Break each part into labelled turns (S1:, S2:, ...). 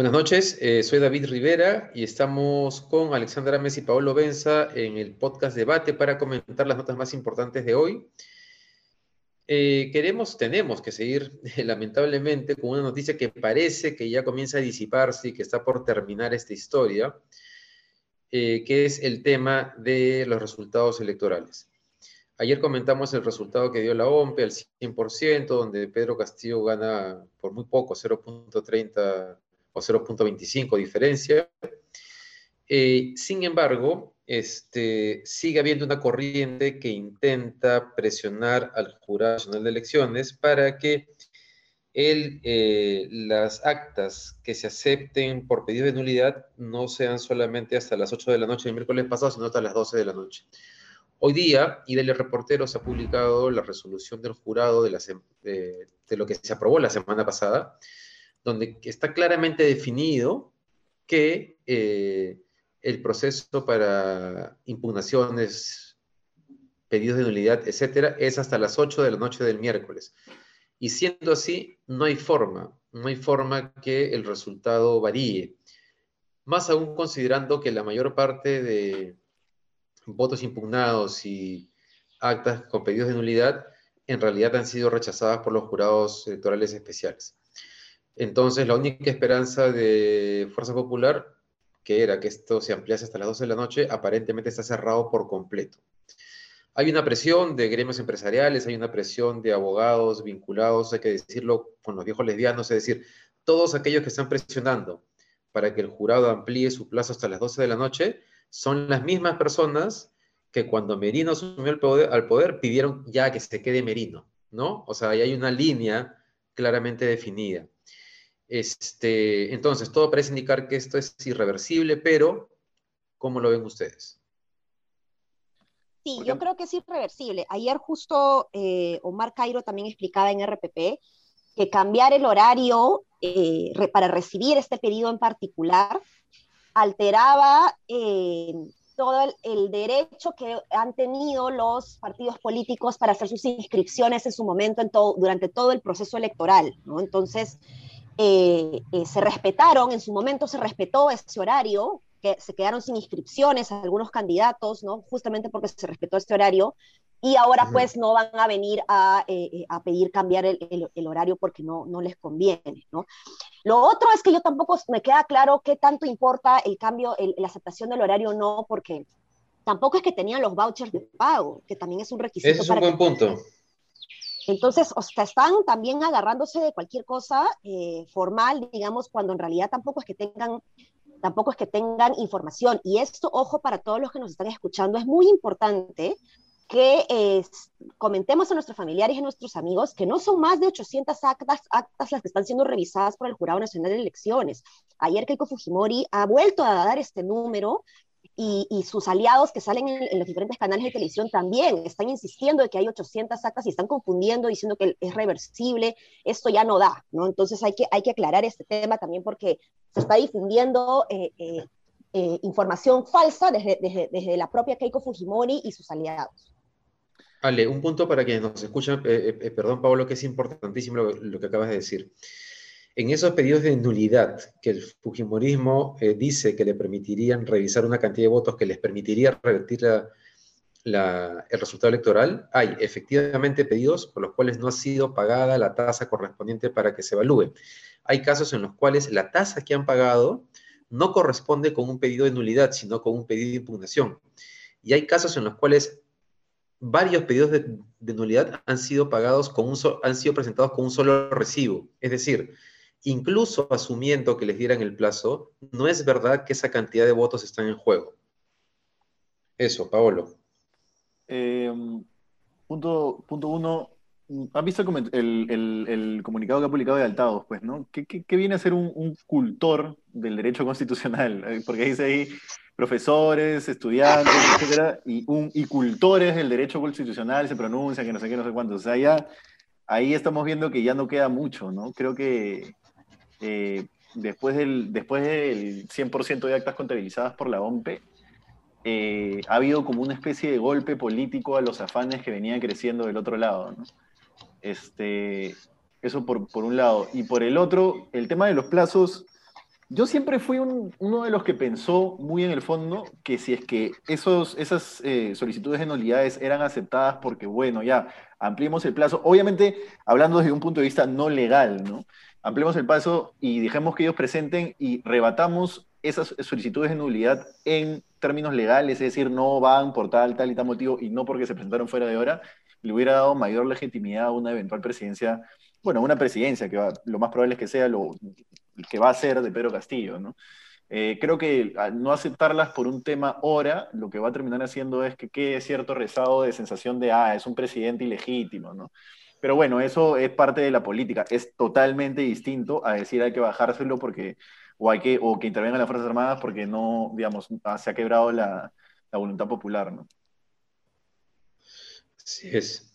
S1: Buenas noches, eh, soy David Rivera y estamos con Alexandra Messi y Paolo Benza en el podcast Debate para comentar las notas más importantes de hoy. Eh, queremos, tenemos que seguir lamentablemente con una noticia que parece que ya comienza a disiparse y que está por terminar esta historia, eh, que es el tema de los resultados electorales. Ayer comentamos el resultado que dio la OMPE al 100%, donde Pedro Castillo gana por muy poco, 0.30 o 0.25 diferencia. Eh, sin embargo, este, sigue habiendo una corriente que intenta presionar al Jurado Nacional de Elecciones para que el, eh, las actas que se acepten por pedido de nulidad no sean solamente hasta las 8 de la noche del miércoles pasado, sino hasta las 12 de la noche. Hoy día, IDL Reporteros ha publicado la resolución del jurado de, de lo que se aprobó la semana pasada, donde está claramente definido que eh, el proceso para impugnaciones, pedidos de nulidad, etcétera, es hasta las 8 de la noche del miércoles. Y siendo así, no hay forma, no hay forma que el resultado varíe. Más aún considerando que la mayor parte de votos impugnados y actas con pedidos de nulidad en realidad han sido rechazadas por los jurados electorales especiales. Entonces, la única esperanza de Fuerza Popular que era que esto se ampliase hasta las 12 de la noche, aparentemente está cerrado por completo. Hay una presión de gremios empresariales, hay una presión de abogados vinculados, hay que decirlo con los viejos lesbianos, es decir, todos aquellos que están presionando para que el jurado amplíe su plazo hasta las 12 de la noche, son las mismas personas que cuando Merino asumió el poder, al poder pidieron ya que se quede Merino, ¿no? O sea, ahí hay una línea claramente definida. Este, entonces, todo parece indicar que esto es irreversible, pero ¿cómo lo ven ustedes?
S2: Sí, yo creo que es irreversible. Ayer justo eh, Omar Cairo también explicaba en RPP que cambiar el horario eh, para recibir este pedido en particular alteraba eh, todo el, el, derecho que han tenido los partidos políticos para hacer sus inscripciones en su momento en todo, durante todo el proceso electoral. ¿no? Entonces, eh, eh, se respetaron, en su momento se respetó ese horario, que se quedaron sin inscripciones a algunos candidatos, ¿no? Justamente porque se respetó este horario, y ahora pues no van a venir a, eh, a pedir cambiar el, el, horario porque no, no les conviene, ¿no? Lo otro es que yo tampoco me queda claro qué tanto importa el cambio, la aceptación del horario no, porque tampoco es que tenían los vouchers de pago, que también es un requisito.
S1: Ese es un buen punto.
S2: Entonces, o sea, están también agarrándose de cualquier cosa eh, formal, digamos, cuando en realidad tampoco es que tengan tampoco es que tengan información. Y esto, ojo, para todos los que nos están escuchando, es muy importante que eh, comentemos a nuestros familiares y a nuestros amigos que no son más de 800 actas, actas las que están siendo revisadas por el Jurado Nacional de Elecciones. Ayer Keiko Fujimori ha vuelto a dar este número y, sus aliados que salen en, los diferentes canales de televisión también están insistiendo de que hay 800 actas y están confundiendo, diciendo que es reversible, esto ya no da, ¿no? Entonces hay que, hay que aclarar este tema también porque se está difundiendo eh, eh, eh, información falsa desde, desde, desde, la propia Keiko Fujimori y sus aliados.
S1: Ale, un punto para quienes nos escuchan, perdón Pablo, que es importantísimo lo, lo que acabas de decir. En esos pedidos de nulidad que el Fujimorismo eh, dice que le permitirían revisar una cantidad de votos que les permitiría revertir el resultado electoral, hay efectivamente pedidos por los cuales no ha sido pagada la tasa correspondiente para que se evalúe. Hay casos en los cuales la tasa que han pagado no corresponde con un pedido de nulidad, sino con un pedido de impugnación. Y hay casos en los cuales varios pedidos de, nulidad han sido pagados con un han sido presentados con un solo recibo. Es decir, incluso asumiendo que les dieran el plazo, no es verdad que esa cantidad de votos están en juego. Eso, Paolo.
S3: Eh, punto, punto uno, ¿has visto el, comunicado que ha publicado de Altados? Pues, ¿no? ¿Qué, viene a ser un, cultor del derecho constitucional? Eh, porque dice ahí profesores, estudiantes, etcétera, y, y cultores del derecho constitucional se pronuncian, que no sé qué, no sé cuánto. O sea, ya ahí estamos viendo que ya no queda mucho, ¿no? Creo que eh, después del, después del 100% de actas contabilizadas por la OMPE, eh, ha habido como una especie de golpe político a los afanes que venían creciendo del otro lado. Este, eso por, por, un lado. Y por el otro, el tema de los plazos, yo siempre fui uno de los que pensó muy en el fondo que si es que esos, esas eh, solicitudes de nulidades eran aceptadas porque, bueno, ya ampliemos el plazo, obviamente hablando desde un punto de vista no legal, ¿no? Ampliemos el plazo y dejemos que ellos presenten y rebatamos esas solicitudes de nulidad en términos legales, es decir, no van por tal, tal y tal motivo y no porque se presentaron fuera de hora, le hubiera dado mayor legitimidad a una eventual presidencia, bueno, una presidencia que lo más probable es que sea lo que va a ser de Pedro Castillo, ¿no? Eh, creo que no aceptarlas por un tema hora, lo que va a terminar haciendo es que quede cierto rezado de sensación de, ah, es un presidente ilegítimo, ¿no? Pero bueno, eso es parte de la política. Es totalmente distinto a decir hay que bajárselo porque o, hay que, o que intervengan las Fuerzas Armadas porque no, digamos, ah, se ha quebrado la, voluntad popular, ¿no?
S1: Así es.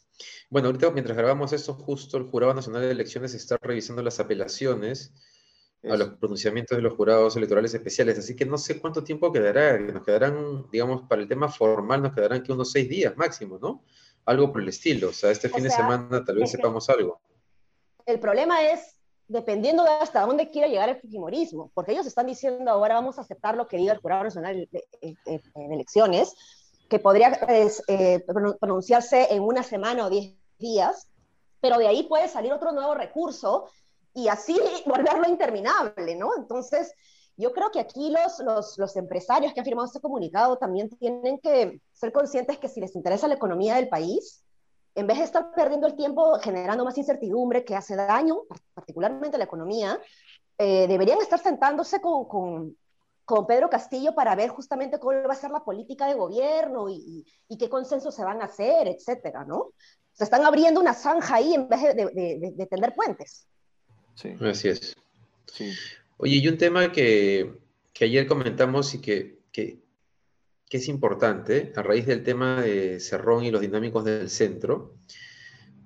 S1: Bueno, ahorita mientras grabamos esto, justo el Jurado Nacional de Elecciones está revisando las apelaciones a los pronunciamientos de los jurados electorales especiales, así que no sé cuánto tiempo quedará, nos quedarán, digamos, para el tema formal nos quedarán que unos seis días máximo, ¿no? Algo por el estilo, o sea, este fin de semana tal vez sepamos algo.
S2: El problema es dependiendo de hasta dónde quiera llegar el Fujimorismo, porque ellos están diciendo ahora vamos a aceptar lo que diga el Jurado Nacional de, Elecciones, que podría eh, pronunciarse en una semana o diez días, pero de ahí puede salir otro nuevo recurso y así volverlo interminable, ¿no? Entonces, yo creo que aquí los, los, los, empresarios que han firmado este comunicado también tienen que ser conscientes que si les interesa la economía del país, en vez de estar perdiendo el tiempo generando más incertidumbre que hace daño, particularmente a la economía, eh, deberían estar sentándose con, con, con, Pedro Castillo para ver justamente cómo va a ser la política de gobierno y, y, qué consensos se van a hacer, etcétera, ¿no? Se están abriendo una zanja ahí en vez de, de, de, tender puentes.
S1: Sí. Así es. Sí. Oye, y un tema que, ayer comentamos y que es importante, a raíz del tema de Cerrón y los dinámicos del centro,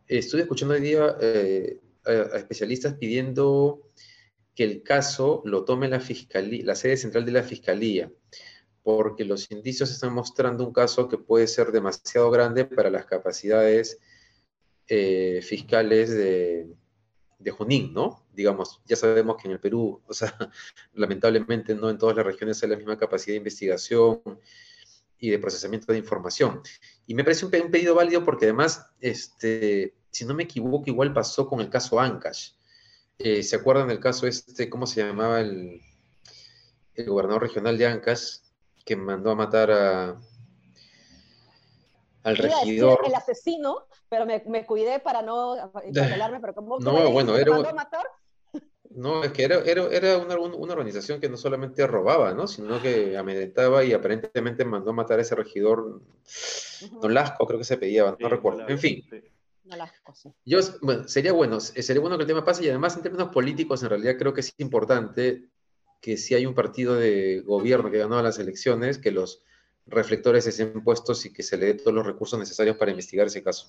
S1: estuve escuchando hoy día eh, a, especialistas pidiendo que el caso lo tome la, fiscalía, la sede central de la Fiscalía, porque los indicios están mostrando un caso que puede ser demasiado grande para las capacidades eh, fiscales de, de Junín, ¿no? Digamos, ya sabemos que en el Perú, o sea, lamentablemente no en todas las regiones hay la misma capacidad de investigación y de procesamiento de información. Y me parece un, pedido válido porque además, este, si no me equivoco, igual pasó con el caso Ancash. Eh, ¿Se acuerdan del caso este, cómo se llamaba el, el gobernador regional de Ancash, que mandó a matar a, al regidor?
S2: El asesino, pero me, me cuidé para no pero ¿cómo,
S1: no, bueno, era, mandó a matar? No, es que era, era, una, organización que no solamente robaba, ¿no? Sino que amedrentaba y aparentemente mandó a matar a ese regidor, Don Lasco, creo que se pedía, no recuerdo. En fin. Yo, sería bueno, sería bueno que el tema pase y además en términos políticos en realidad creo que es importante que si hay un partido de gobierno que ganó las elecciones, que los reflectores estén puestos y que se le dé todos los recursos necesarios para investigar ese caso.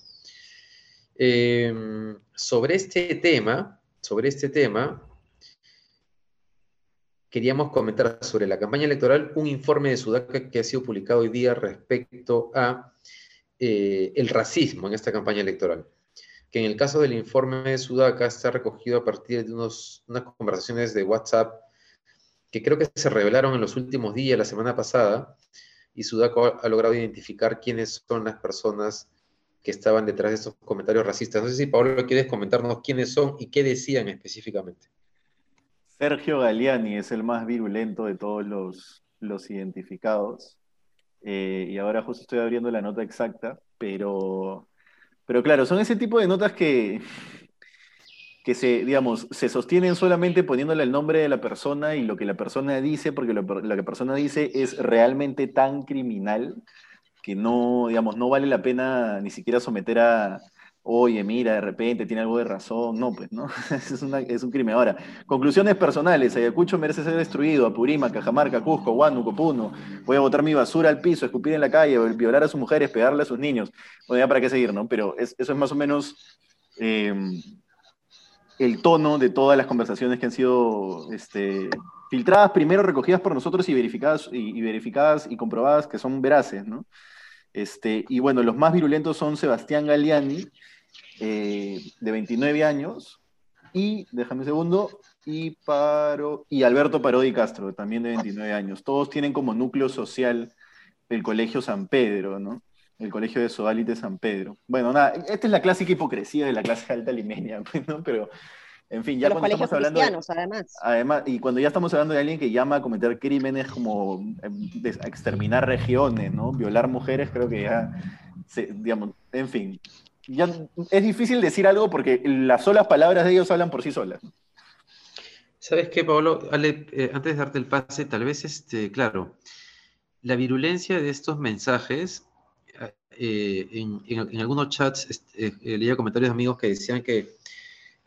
S1: Em, sobre este tema, sobre este tema, queríamos comentar sobre la campaña electoral un informe de Sudaca que ha sido publicado hoy día respecto a eh, el racismo en esta campaña electoral. Que en el caso del informe de Sudaca está recogido a partir de unas conversaciones de WhatsApp que creo que se revelaron en los últimos días, la semana pasada, y Sudaca ha logrado identificar quiénes son las personas que estaban detrás de esos comentarios racistas. No sé si Pablo quieres comentarnos quiénes son y qué decían específicamente.
S3: Sergio Galiani es el más virulento de todos los, identificados. Eh, y ahora justo estoy abriendo la nota exacta, pero, pero claro, son ese tipo de notas que, que se, digamos, se sostienen solamente poniéndole el nombre de la persona y lo que la persona dice, porque lo, lo que la persona dice es realmente tan criminal que no, digamos, no vale la pena ni siquiera someter a, oye, mira, de repente tiene algo de razón. No, pues, ¿no? es, un crimen. Ahora, conclusiones personales. Ayacucho merece ser destruido. Apurímac, Cajamarca, Cusco, Huánuco, Puno. Voy a botar mi basura al piso, escupir en la calle, violar a sus mujeres, pegarle a sus niños. Bueno, ya para qué seguir, ¿no? Pero eso es más o menos... Eh, el tono de todas las conversaciones que han sido este, filtradas, primero recogidas por nosotros y verificadas y, verificadas y comprobadas que son veraces, ¿no? Este, y bueno, los más virulentos son Sebastián Galeani, eh, de 29 años, y, déjame un segundo, y, Paro, y Alberto Parodi Castro, también de 29 años. Todos tienen como núcleo social el Colegio San Pedro, ¿no? El Colegio de Sodalite San Pedro. Bueno, nada, esta es la clásica hipocresía de la clase alta limeña, pues, ¿no? Pero, en fin, ya
S2: cuando estamos hablando.
S3: además. Además, y cuando ya estamos hablando de alguien que llama a cometer crímenes como em, exterminar regiones, ¿no? Violar mujeres, creo que ya, digamos, en fin. Ya es difícil decir algo porque las solas palabras de ellos hablan por sí solas.
S1: ¿Sabes qué, Pablo? Eh, antes de darte el pase, tal vez, este, claro, la virulencia de estos mensajes, eh, en, algunos chats este, eh, leía comentarios de amigos que decían que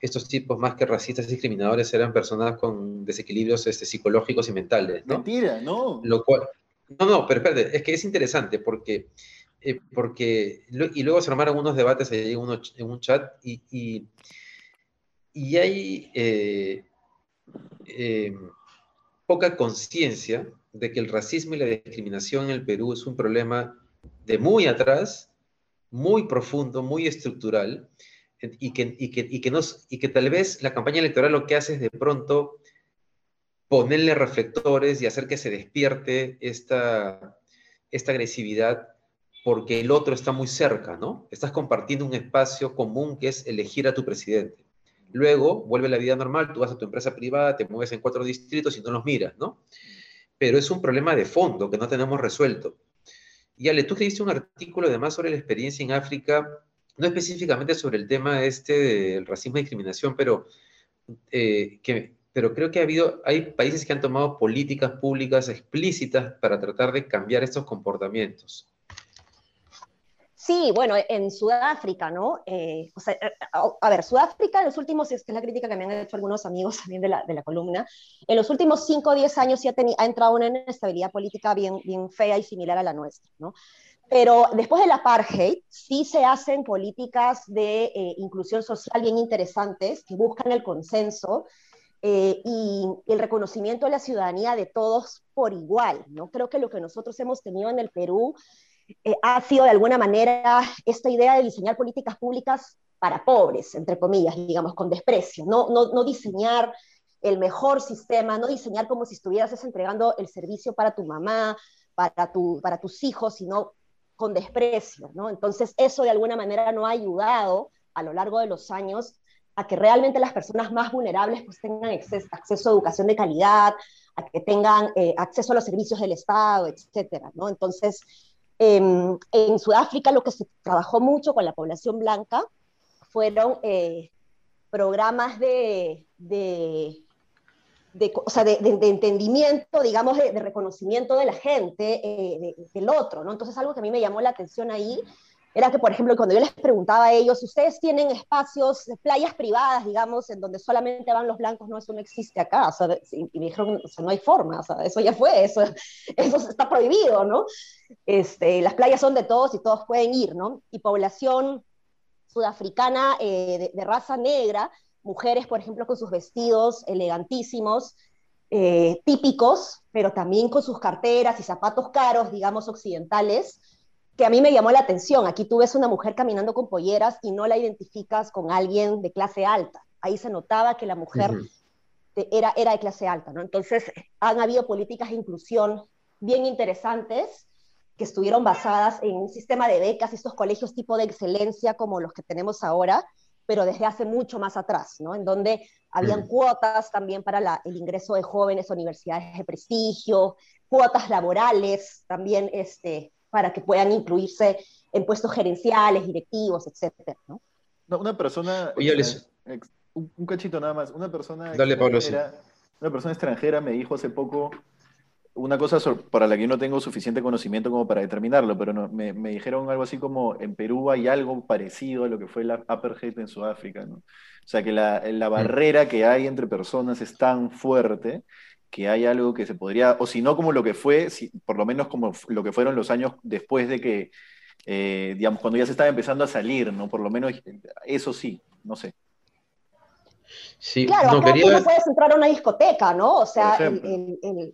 S1: estos tipos, más que racistas y discriminadores, eran personas con desequilibrios este, psicológicos y mentales. ¿no?
S3: Mentira, no.
S1: Lo cual, no, no, pero espérate, es que es interesante porque, eh, porque y luego se armaron unos debates ahí en, en un chat y, y, y hay poca conciencia de que el racismo y la discriminación en el Perú es un problema de muy atrás, muy profundo, muy estructural, y que, y que, y que, y que tal vez la campaña electoral lo que hace es de pronto ponerle reflectores y hacer que se despierte esta, esta agresividad porque el otro está muy cerca, ¿no? Estás compartiendo un espacio común que es elegir a tu presidente. Luego vuelve la vida normal, tú vas a tu empresa privada, te mueves en cuatro distritos y no los miras, ¿no? pero es un problema de fondo que no tenemos resuelto. Y Ale, tú escribiste un artículo además sobre la experiencia en África, no específicamente sobre el tema este del racismo y discriminación, pero, eh, que, pero creo que ha habido, hay países que han tomado políticas públicas explícitas para tratar de cambiar estos comportamientos.
S2: Sí, bueno, en Sudáfrica, ¿no? Eh, eh, a, ver, Sudáfrica en los últimos, es la crítica que me han hecho algunos amigos también de la, de la columna, en los últimos 5 o 10 años sí ha, ha, entrado una inestabilidad política bien, bien fea y similar a la nuestra, ¿no? Pero después del apartheid sí se hacen políticas de eh, inclusión social bien interesantes que buscan el consenso y el reconocimiento de la ciudadanía de todos por igual, ¿no? Creo que lo que nosotros hemos tenido en el Perú eh, ha sido de alguna manera esta idea de diseñar políticas públicas para pobres, entre comillas, digamos, con desprecio, no, no, no diseñar el mejor sistema, no diseñar como si estuvieras entregando el servicio para tu mamá, para, tu, para tus hijos, sino con desprecio, ¿no? Entonces, eso de alguna manera no ha ayudado a lo largo de los años a que realmente las personas más vulnerables pues tengan acceso, a educación de calidad, a que tengan eh, acceso a los servicios del Estado, etcétera, ¿no? Entonces, en Sudáfrica lo que se trabajó mucho con la población blanca fueron eh, programas de, o sea, de, entendimiento, digamos, de, reconocimiento de la gente, eh, del otro, ¿no? Entonces algo que a mí me llamó la atención ahí era que, por ejemplo, cuando yo les preguntaba a ellos, ¿ustedes tienen espacios, playas privadas, digamos, en donde solamente van los blancos? No, eso no existe acá. O sea, y me dijeron, o sea, no hay forma, o sea, eso ya fue, eso, eso está prohibido, ¿no? Este, las playas son de todos y todos pueden ir, ¿no? Y población sudafricana eh, de, raza negra, mujeres, por ejemplo, con sus vestidos elegantísimos, eh, típicos, pero también con sus carteras y zapatos caros, digamos, occidentales, que a mí me llamó la atención. Aquí tú ves una mujer caminando con polleras y no la identificas con alguien de clase alta. Ahí se notaba que la mujer era, era de clase alta, ¿no? Entonces, han habido políticas de inclusión bien interesantes que estuvieron basadas en un sistema de becas, estos colegios tipo de excelencia como los que tenemos ahora, pero desde hace mucho más atrás, ¿no? En donde habían cuotas también para el ingreso de jóvenes a universidades de prestigio, cuotas laborales también este, para que puedan incluirse en puestos gerenciales, directivos, etcétera, ¿no?
S3: una persona, un, cachito nada más, una persona,
S1: Dale, Pablo,
S3: una persona extranjera me dijo hace poco una cosa para la que yo no tengo suficiente conocimiento como para determinarlo, pero me, me, dijeron algo así como en Perú hay algo parecido a lo que fue la apartheid en Sudáfrica, ¿no? O sea, que la, la mm. barrera que hay entre personas es tan fuerte que hay algo que se podría, o si no como lo que fue, si, por lo menos como lo que fueron los años después de que, eh, digamos, cuando ya se estaba empezando a salir, ¿no? Por lo menos eso sí, no sé.
S2: Sí, claro, no, acá tú no puedes entrar a una discoteca, ¿no? O sea,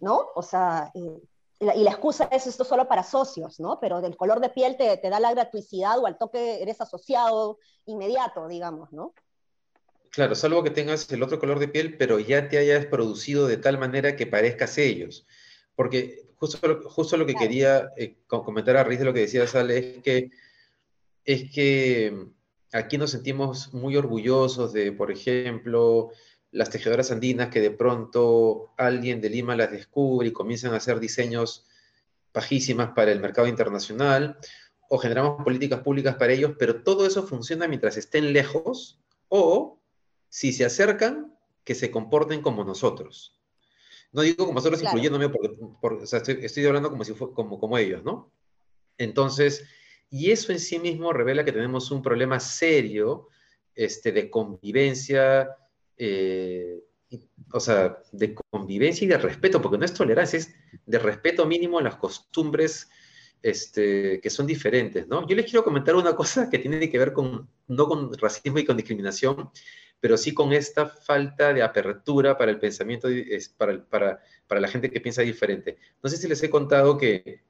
S2: ¿no? O sea, y la excusa es esto solo para socios, ¿no? Pero del color de piel te, te da la gratuicidad o al toque eres asociado inmediato, digamos, ¿no?
S1: Claro, salvo que tengas el otro color de piel, pero ya te hayas producido de tal manera que parezcas ellos. Porque justo, justo lo que quería eh, comentar a raíz de lo que decía Sale es que, es que aquí nos sentimos muy orgullosos de, por ejemplo, las tejedoras andinas que de pronto alguien de Lima las descubre y comienzan a hacer diseños bajísimas para el mercado internacional, o generamos políticas públicas para ellos, pero todo eso funciona mientras estén lejos o si se acercan, que se comporten como nosotros. No digo como nosotros incluyéndome, porque, estoy, hablando como si fue, como, como ellos, ¿no? Entonces, y eso en sí mismo revela que tenemos un problema serio este, de convivencia, eh, o sea, de convivencia y de respeto, porque no es tolerancia, es de respeto mínimo a las costumbres este, que son diferentes, ¿no? Yo les quiero comentar una cosa que tiene que ver con, no con racismo y con discriminación, pero sí con esta falta de apertura para el pensamiento, para, para, para la gente que piensa diferente. No sé si les he contado que,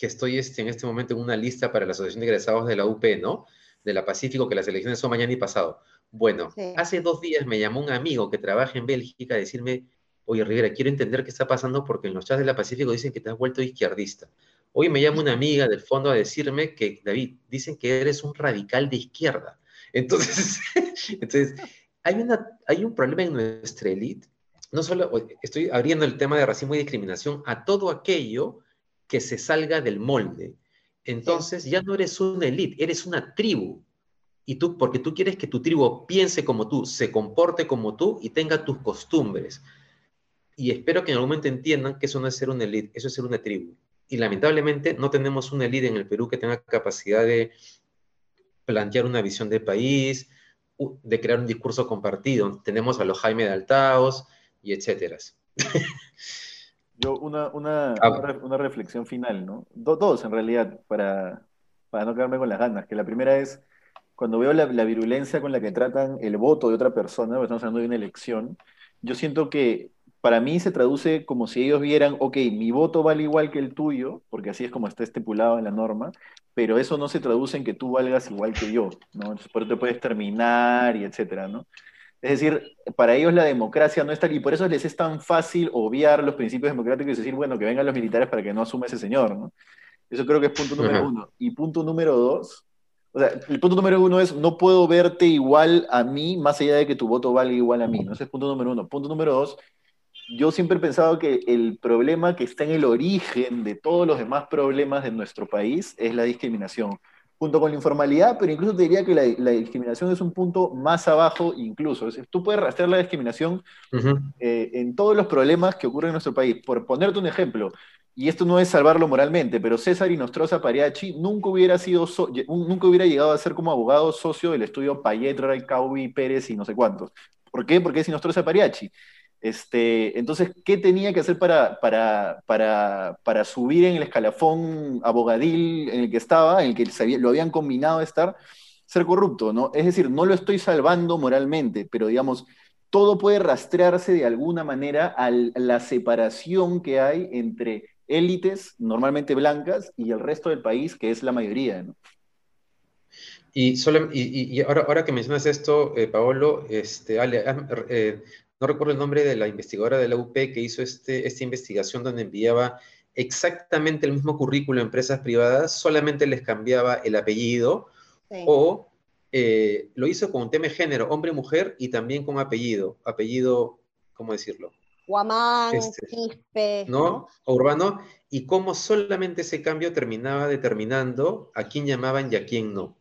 S1: que estoy este, en este momento en una lista para la Asociación de Egresados de la UP, ¿no? De la Pacífico, que las elecciones son mañana y pasado. Bueno, hace dos días me llamó un amigo que trabaja en Bélgica a decirme, oye Rivera, quiero entender qué está pasando porque en los chats de la Pacífico dicen que te has vuelto izquierdista. Hoy me llama una amiga del fondo a decirme que, David, dicen que eres un radical de izquierda. Entonces, entonces hay, una, hay un problema en nuestra élite. No solo estoy abriendo el tema de racismo y discriminación a todo aquello que se salga del molde. Entonces ya no eres una élite, eres una tribu. Y tú, porque tú quieres que tu tribu piense como tú, se comporte como tú y tenga tus costumbres. Y espero que en algún momento entiendan que eso no es ser una élite, eso es ser una tribu y lamentablemente no tenemos una élite en el Perú que tenga capacidad de plantear una visión de país, de crear un discurso compartido. Tenemos a los Jaime de Altaos y etcétera.
S3: Yo, una, una, ah. una, reflexión final, ¿no? dos, en realidad, para, para no quedarme con las ganas. Que la primera es, cuando veo la, la virulencia con la que tratan el voto de otra persona, estamos hablando de una elección, yo siento que para mí se traduce como si ellos vieran, ok, mi voto vale igual que el tuyo, porque así es como está estipulado en la norma, pero eso no se traduce en que tú valgas igual que yo, ¿no? Entonces por eso te puedes terminar y etcétera, ¿no? Es decir, para ellos la democracia no está y por eso les es tan fácil obviar los principios democráticos y decir, bueno, que vengan los militares para que no asume ese señor, ¿no? Eso creo que es punto número uno. Y punto número dos, o sea, el punto número uno es, no puedo verte igual a mí, más allá de que tu voto valga igual a mí, ¿no? Ese es punto número uno. Punto número dos, yo siempre he pensado que el problema que está en el origen de todos los demás problemas de nuestro país es la discriminación, junto con la informalidad, pero incluso te diría que la, discriminación es un punto más abajo incluso. Es tú puedes rastrear la discriminación eh, en todos los problemas que ocurren en nuestro país. Por ponerte un ejemplo, y esto no es salvarlo moralmente, pero César Inostroza Pariachi nunca hubiera sido nunca hubiera llegado a ser como abogado socio del estudio Payet, Ray, Pérez y no sé cuántos. ¿Por qué? Porque es Inostroza Pariachi. Este, entonces, ¿qué tenía que hacer para, para, para, para, subir en el escalafón abogadil en el que estaba, en el que lo habían combinado a estar? Ser corrupto, ¿no? Es decir, no lo estoy salvando moralmente, pero digamos, todo puede rastrearse de alguna manera a la separación que hay entre élites, normalmente blancas, y el resto del país, que es la mayoría.
S1: Y, ahora, ahora, que mencionas esto, eh, Paolo, este, Ale, eh, no recuerdo el nombre de la investigadora de la UP que hizo este, esta investigación donde enviaba exactamente el mismo currículo a empresas privadas, solamente les cambiaba el apellido o eh, lo hizo con un tema de género, hombre-mujer y también con apellido, apellido, ¿cómo decirlo?
S2: Guamán, este,
S1: ¿no? Urbano, y cómo solamente ese cambio terminaba determinando a quién llamaban y a quién no.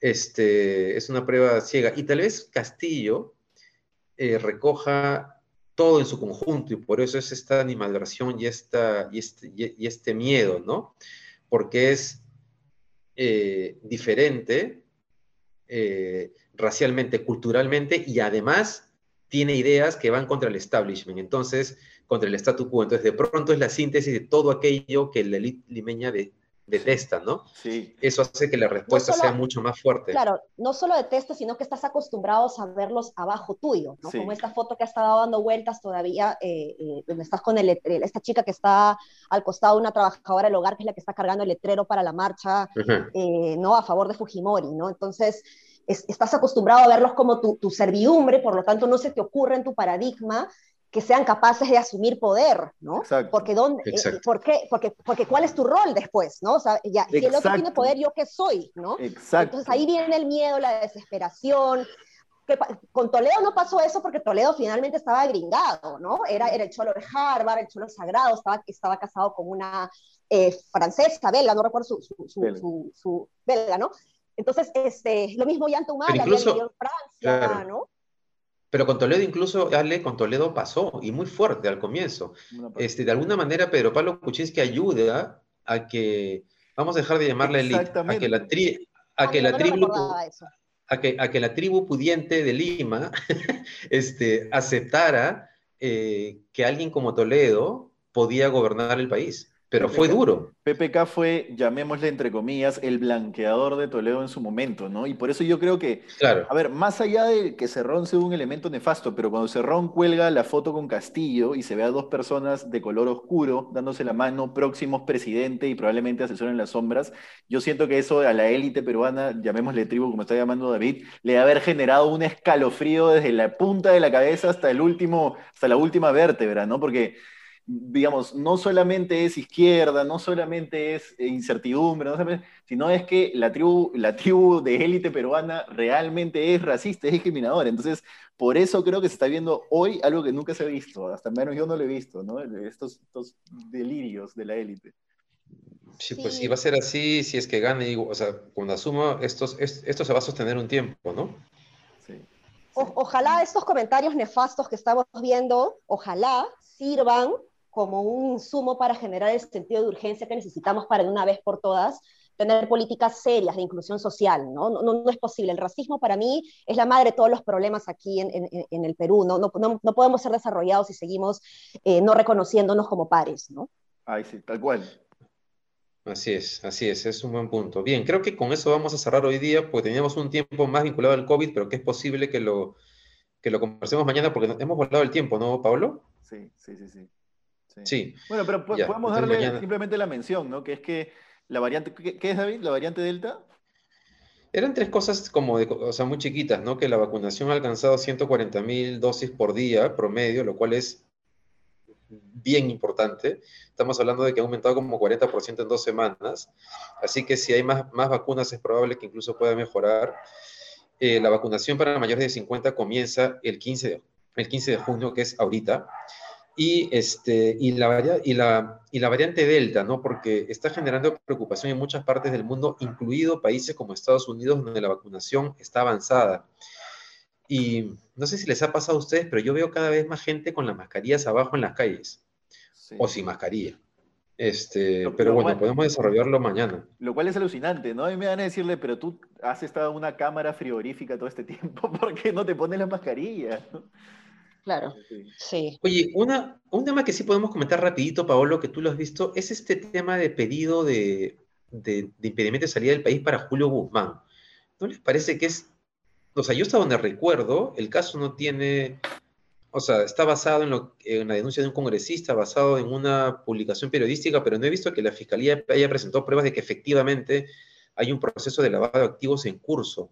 S1: Este, es una prueba ciega. Y tal vez Castillo, eh, recoja todo en su conjunto y por eso es esta animadversión y, esta, y, este, y este miedo, ¿no? Porque es eh, diferente eh, racialmente, culturalmente y además tiene ideas que van contra el establishment, entonces, contra el statu quo. Entonces, de pronto es la síntesis de todo aquello que la élite limeña detesta, ¿no?
S3: Sí.
S1: Eso hace que la respuesta sea mucho más fuerte.
S2: Claro, no solo detesta, sino que estás acostumbrado a verlos abajo tuyo, ¿no? Como esta foto que ha estado dando vueltas todavía, eh, eh, donde estás con el, esta chica que está al costado de una trabajadora del hogar, que es la que está cargando el letrero para la marcha, eh, ¿no? A favor de Fujimori, ¿no? Entonces, estás acostumbrado a verlos como tu, tu servidumbre, por lo tanto no se te ocurre en tu paradigma que sean capaces de asumir poder, ¿no? Exacto. Porque, dónde, eh, ¿por qué? Porque, porque ¿cuál es tu rol después, ¿no? O sea, ya, si el otro tiene poder, ¿yo qué soy, no?
S3: Exacto.
S2: Entonces ahí viene el miedo, la desesperación. Que, con Toledo no pasó eso porque Toledo finalmente estaba gringado, ¿no? Era, era el cholo de Harvard, el cholo sagrado, estaba, estaba casado con una eh, francesa, belga, no recuerdo su, su, su, su, belga, ¿no? Entonces, este, lo mismo Jan Tumala,
S1: incluso,
S2: en Francia, ¿no?
S1: Pero con Toledo incluso, Ale, con Toledo pasó, y muy fuerte al comienzo. Este, de alguna manera, Pedro Pablo Kuczynski ayuda a que, vamos a dejar de llamarla élite, a que la, tri, a que la tribu... A que, a que, la tribu pudiente de Lima este, aceptara eh, que alguien como Toledo podía gobernar el país. Pero fue duro.
S3: PPK fue, llamémosle entre comillas, el blanqueador de Toledo en su momento, ¿no? Y por eso yo creo que,
S1: claro.
S3: a ver, más allá de que Cerrón sea un elemento nefasto, pero cuando Cerrón cuelga la foto con Castillo y se ve a dos personas de color oscuro dándose la mano, próximos presidente y probablemente asesor en las sombras, yo siento que eso a la élite peruana, llamémosle tribu como está llamando David, le ha haber generado un escalofrío desde la punta de la cabeza hasta el último, hasta la última vértebra, ¿no? Porque digamos, no solamente es izquierda, no solamente es incertidumbre, sino es que la tribu, la tribu de élite peruana realmente es racista, es discriminadora. Entonces, por eso creo que se está viendo hoy algo que nunca se ha visto, hasta menos yo no lo he visto, ¿no? Estos, estos delirios de la élite.
S1: Sí, pues si va a ser así, si es que gane, o sea, cuando asuma, esto, esto se va a sostener un tiempo, ¿no?
S2: Sí. ojalá estos comentarios nefastos que estamos viendo, ojalá sirvan como un insumo para generar el sentido de urgencia que necesitamos para de una vez por todas tener políticas serias de inclusión social, ¿no? No, no, es posible. El racismo para mí es la madre de todos los problemas aquí en, en, el Perú, ¿no? No, no, podemos ser desarrollados si seguimos eh, no reconociéndonos como pares, ¿no?
S3: Ay, sí, tal cual.
S1: Así es, así es, es un buen punto. Bien, creo que con eso vamos a cerrar hoy día, porque teníamos un tiempo más vinculado al COVID, pero que es posible que lo, que lo conversemos mañana, porque hemos volado el tiempo, ¿no, Pablo?
S3: Sí, sí, sí, sí.
S1: Sí.
S3: Bueno, pero podemos darle simplemente la mención, ¿no? Que es que la variante, ¿qué, es David? ¿La variante Delta?
S1: Eran tres cosas como, de, o sea, muy chiquitas, ¿no? Que la vacunación ha alcanzado 140 mil dosis por día promedio, lo cual es bien importante. Estamos hablando de que ha aumentado como 40% en dos semanas. Así que si hay más, más vacunas es probable que incluso pueda mejorar. Eh, la vacunación para mayores de 50 comienza el 15 de, el 15 de junio, que es ahorita. Y, este, y, la, y, la, y la variante Delta, ¿no? Porque está generando preocupación en muchas partes del mundo, incluido países como Estados Unidos, donde la vacunación está avanzada. Y no sé si les ha pasado a ustedes, pero yo veo cada vez más gente con las mascarillas abajo en las calles, o sin mascarilla. Este, pero bueno, podemos desarrollarlo mañana.
S3: Lo cual es alucinante, ¿no? Y me van a decirle, pero tú has estado en una cámara frigorífica todo este tiempo, ¿por qué no te pones la mascarilla?
S2: Claro, sí.
S1: Oye, una, un tema que sí podemos comentar rapidito, Paolo, que tú lo has visto, es este tema de pedido de, de, impedimento de salida del país para Julio Guzmán. ¿No les parece que es... O sea, yo hasta donde recuerdo, el caso no tiene... O sea, está basado en, lo, en la denuncia de un congresista, basado en una publicación periodística, pero no he visto que la Fiscalía haya presentado pruebas de que efectivamente hay un proceso de lavado de activos en curso.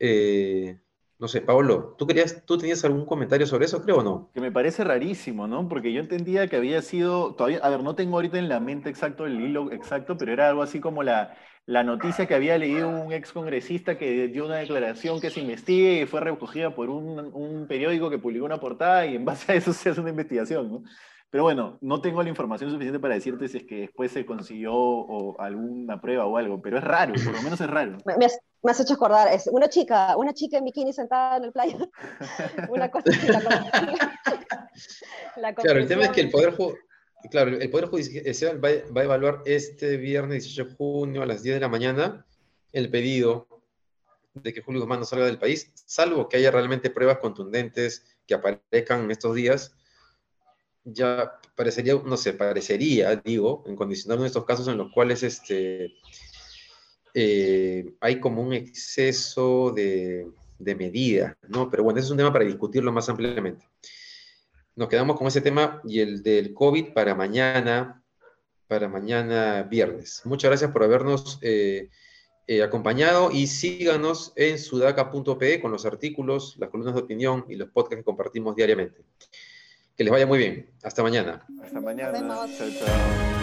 S1: Eh, no sé, Pablo, ¿tú, querías, ¿tú tenías algún comentario sobre eso, creo o no?
S3: Que me parece rarísimo, ¿no? Porque yo entendía que había sido, todavía, a ver, no tengo ahorita en la mente exacto el hilo exacto, pero era algo así como la, la noticia que había leído un ex congresista que dio una declaración que se investigue y fue recogida por un, un periódico que publicó una portada y en base a eso se hace una investigación, ¿no? Pero bueno, no tengo la información suficiente para decirte si es que después se consiguió o alguna prueba o algo, pero es raro, por lo menos es raro.
S2: Me has, hecho acordar, es una chica, una chica en bikini sentada en el playa. una cosa
S1: Claro, el tema es que el Poder, claro, el poder Judicial va, va, a evaluar este viernes 18 de junio a las 10 de la mañana el pedido de que Julio Guzmán no salga del país, salvo que haya realmente pruebas contundentes que aparezcan en estos días ya parecería, no sé, parecería, digo, en condicionar de estos casos en los cuales este, eh, hay como un exceso de, de medida, ¿no? Pero bueno, ese es un tema para discutirlo más ampliamente. Nos quedamos con ese tema y el del COVID para mañana, para mañana viernes. Muchas gracias por habernos eh, eh, acompañado y síganos en sudaca.pe con los artículos, las columnas de opinión y los podcasts que compartimos diariamente. Que les vaya muy bien. Hasta mañana.
S3: Hasta mañana. Chao, chao.